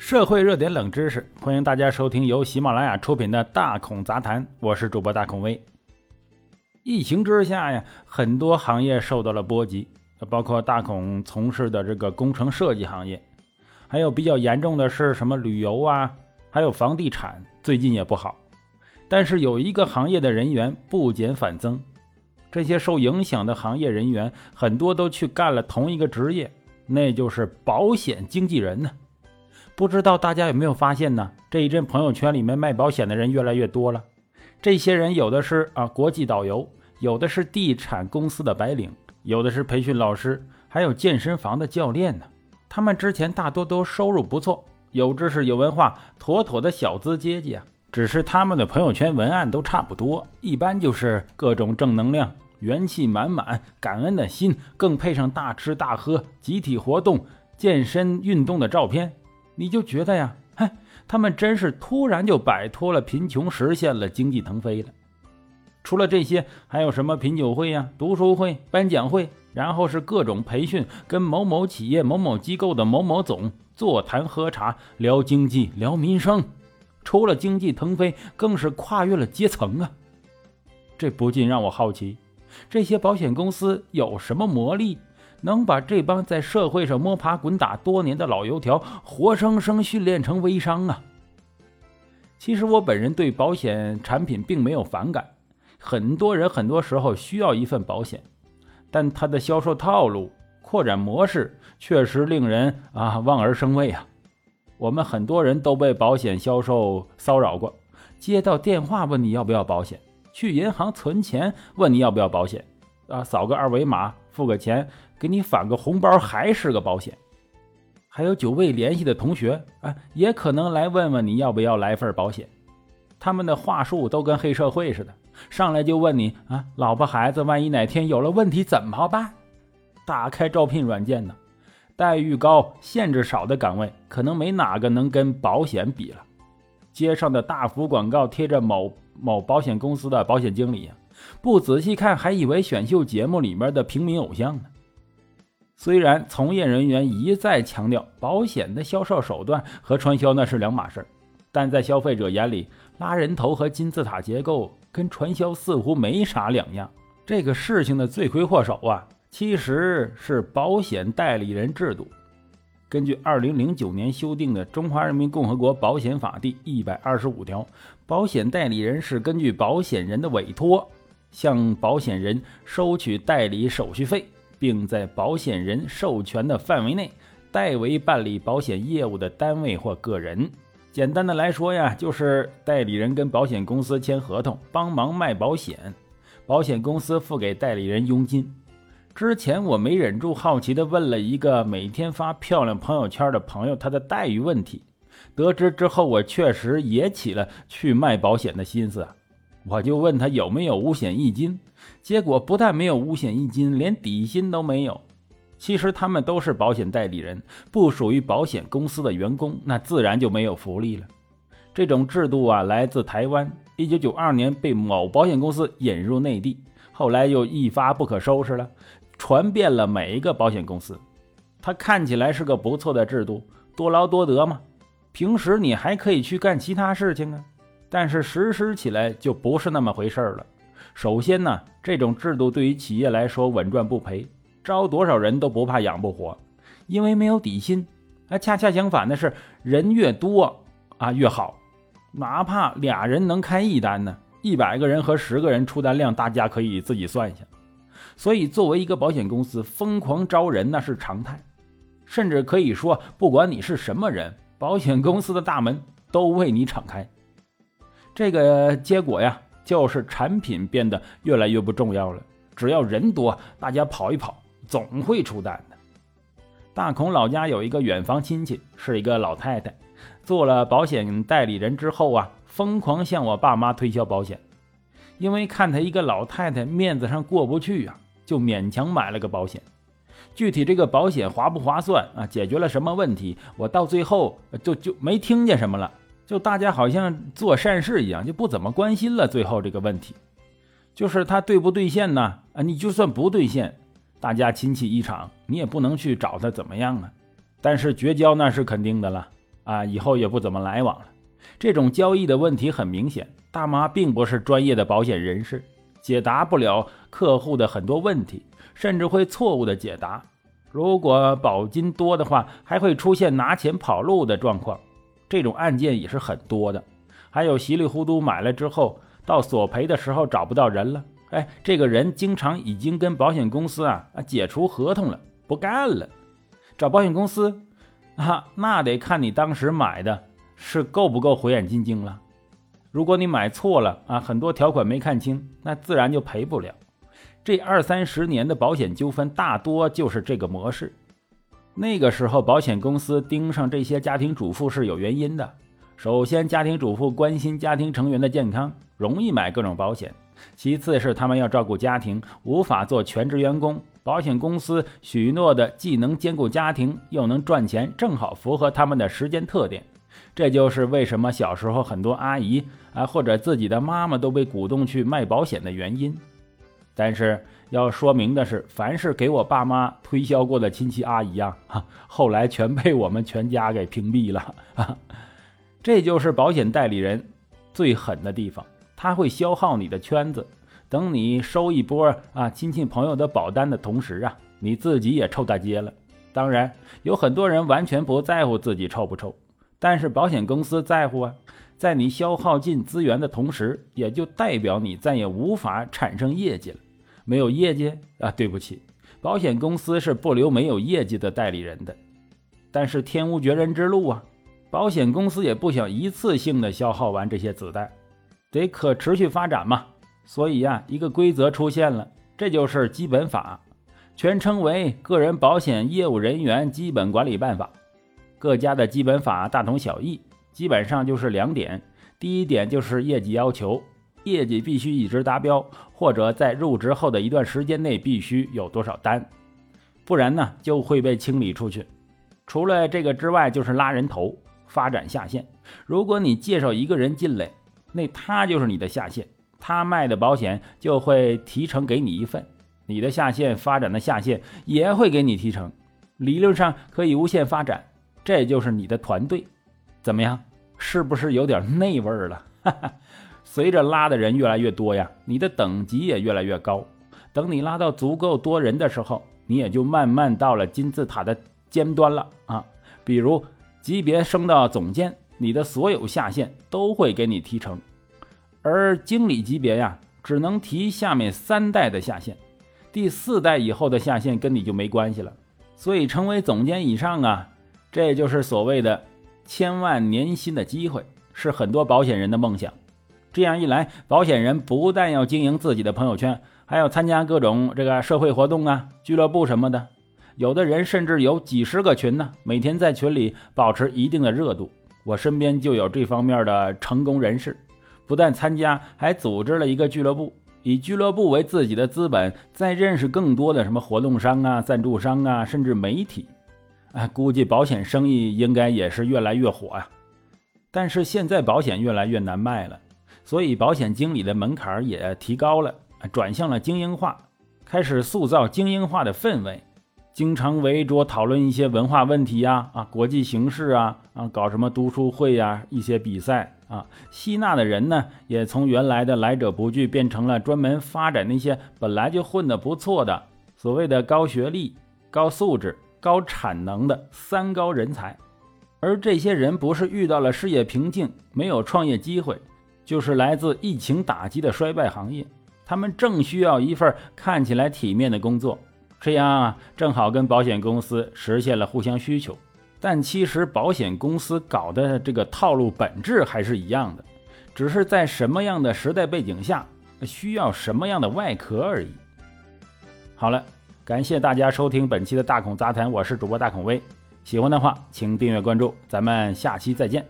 社会热点冷知识，欢迎大家收听由喜马拉雅出品的《大孔杂谈》，我是主播大孔威。疫情之下呀，很多行业受到了波及，包括大孔从事的这个工程设计行业，还有比较严重的是什么旅游啊，还有房地产，最近也不好。但是有一个行业的人员不减反增，这些受影响的行业人员很多都去干了同一个职业，那就是保险经纪人呢。不知道大家有没有发现呢？这一阵朋友圈里面卖保险的人越来越多了。这些人有的是啊国际导游，有的是地产公司的白领，有的是培训老师，还有健身房的教练呢。他们之前大多都收入不错，有知识有文化，妥妥的小资阶级啊。只是他们的朋友圈文案都差不多，一般就是各种正能量、元气满满、感恩的心，更配上大吃大喝、集体活动、健身运动的照片。你就觉得呀，嗨，他们真是突然就摆脱了贫穷，实现了经济腾飞了。除了这些，还有什么品酒会呀、读书会、颁奖会，然后是各种培训，跟某某企业、某某机构的某某总座谈喝茶，聊经济、聊民生。除了经济腾飞，更是跨越了阶层啊！这不禁让我好奇，这些保险公司有什么魔力？能把这帮在社会上摸爬滚打多年的老油条活生生训练成微商啊！其实我本人对保险产品并没有反感，很多人很多时候需要一份保险，但它的销售套路、扩展模式确实令人啊望而生畏啊！我们很多人都被保险销售骚扰过，接到电话问你要不要保险，去银行存钱问你要不要保险，啊，扫个二维码付个钱。给你返个红包还是个保险，还有久未联系的同学啊，也可能来问问你要不要来份保险。他们的话术都跟黑社会似的，上来就问你啊，老婆孩子万一哪天有了问题怎么办？打开招聘软件呢，待遇高、限制少的岗位，可能没哪个能跟保险比了。街上的大幅广告贴着某某保险公司的保险经理，不仔细看还以为选秀节目里面的平民偶像呢。虽然从业人员一再强调保险的销售手段和传销那是两码事但在消费者眼里，拉人头和金字塔结构跟传销似乎没啥两样。这个事情的罪魁祸首啊，其实是保险代理人制度。根据二零零九年修订的《中华人民共和国保险法》第一百二十五条，保险代理人是根据保险人的委托，向保险人收取代理手续费。并在保险人授权的范围内代为办理保险业务的单位或个人，简单的来说呀，就是代理人跟保险公司签合同，帮忙卖保险，保险公司付给代理人佣金。之前我没忍住好奇的问了一个每天发漂亮朋友圈的朋友他的待遇问题，得知之后，我确实也起了去卖保险的心思。我就问他有没有五险一金，结果不但没有五险一金，连底薪都没有。其实他们都是保险代理人，不属于保险公司的员工，那自然就没有福利了。这种制度啊，来自台湾，一九九二年被某保险公司引入内地，后来又一发不可收拾了，传遍了每一个保险公司。它看起来是个不错的制度，多劳多得嘛。平时你还可以去干其他事情啊。但是实施起来就不是那么回事了。首先呢，这种制度对于企业来说稳赚不赔，招多少人都不怕养不活，因为没有底薪。而恰恰相反的是，人越多啊越好，哪怕俩人能开一单呢，一百个人和十个人出单量，大家可以自己算一下。所以，作为一个保险公司，疯狂招人那是常态，甚至可以说，不管你是什么人，保险公司的大门都为你敞开。这个结果呀，就是产品变得越来越不重要了。只要人多，大家跑一跑，总会出单的。大孔老家有一个远房亲戚，是一个老太太，做了保险代理人之后啊，疯狂向我爸妈推销保险。因为看他一个老太太面子上过不去啊，就勉强买了个保险。具体这个保险划不划算啊，解决了什么问题，我到最后就就没听见什么了。就大家好像做善事一样，就不怎么关心了。最后这个问题，就是他兑不兑现呢？啊，你就算不兑现，大家亲戚一场，你也不能去找他怎么样啊？但是绝交那是肯定的了。啊，以后也不怎么来往了。这种交易的问题很明显，大妈并不是专业的保险人士，解答不了客户的很多问题，甚至会错误的解答。如果保金多的话，还会出现拿钱跑路的状况，这种案件也是很多的。还有稀里糊涂买了之后，到索赔的时候找不到人了。哎，这个人经常已经跟保险公司啊啊解除合同了，不干了，找保险公司啊，那得看你当时买的是够不够火眼金睛了。如果你买错了啊，很多条款没看清，那自然就赔不了。这二三十年的保险纠纷大多就是这个模式。那个时候，保险公司盯上这些家庭主妇是有原因的。首先，家庭主妇关心家庭成员的健康，容易买各种保险。其次是他们要照顾家庭，无法做全职员工。保险公司许诺的既能兼顾家庭，又能赚钱，正好符合他们的时间特点。这就是为什么小时候很多阿姨啊，或者自己的妈妈都被鼓动去卖保险的原因。但是要说明的是，凡是给我爸妈推销过的亲戚阿姨啊，后来全被我们全家给屏蔽了。这就是保险代理人最狠的地方。他会消耗你的圈子，等你收一波啊亲戚朋友的保单的同时啊，你自己也臭大街了。当然，有很多人完全不在乎自己臭不臭，但是保险公司在乎啊。在你消耗尽资源的同时，也就代表你再也无法产生业绩了。没有业绩啊，对不起，保险公司是不留没有业绩的代理人的。但是天无绝人之路啊，保险公司也不想一次性的消耗完这些子弹。得可持续发展嘛，所以呀，一个规则出现了，这就是基本法，全称为《个人保险业务人员基本管理办法》。各家的基本法大同小异，基本上就是两点：第一点就是业绩要求，业绩必须一直达标，或者在入职后的一段时间内必须有多少单，不然呢就会被清理出去。除了这个之外，就是拉人头，发展下线。如果你介绍一个人进来，那他就是你的下线，他卖的保险就会提成给你一份，你的下线发展的下线也会给你提成，理论上可以无限发展，这就是你的团队，怎么样？是不是有点内味儿了？哈哈，随着拉的人越来越多呀，你的等级也越来越高，等你拉到足够多人的时候，你也就慢慢到了金字塔的尖端了啊，比如级别升到总监。你的所有下线都会给你提成，而经理级别呀，只能提下面三代的下线，第四代以后的下线跟你就没关系了。所以成为总监以上啊，这就是所谓的千万年薪的机会，是很多保险人的梦想。这样一来，保险人不但要经营自己的朋友圈，还要参加各种这个社会活动啊、俱乐部什么的。有的人甚至有几十个群呢，每天在群里保持一定的热度。我身边就有这方面的成功人士，不但参加，还组织了一个俱乐部，以俱乐部为自己的资本，再认识更多的什么活动商啊、赞助商啊，甚至媒体。啊，估计保险生意应该也是越来越火呀。但是现在保险越来越难卖了，所以保险经理的门槛也提高了，转向了精英化，开始塑造精英化的氛围。经常围桌讨论一些文化问题呀，啊，国际形势啊，啊，搞什么读书会呀，一些比赛啊，吸纳的人呢，也从原来的来者不拒，变成了专门发展那些本来就混得不错的所谓的高学历、高素质、高产能的三高人才。而这些人不是遇到了事业瓶颈，没有创业机会，就是来自疫情打击的衰败行业，他们正需要一份看起来体面的工作。这样啊，正好跟保险公司实现了互相需求，但其实保险公司搞的这个套路本质还是一样的，只是在什么样的时代背景下需要什么样的外壳而已。好了，感谢大家收听本期的大孔杂谈，我是主播大孔威，喜欢的话请订阅关注，咱们下期再见。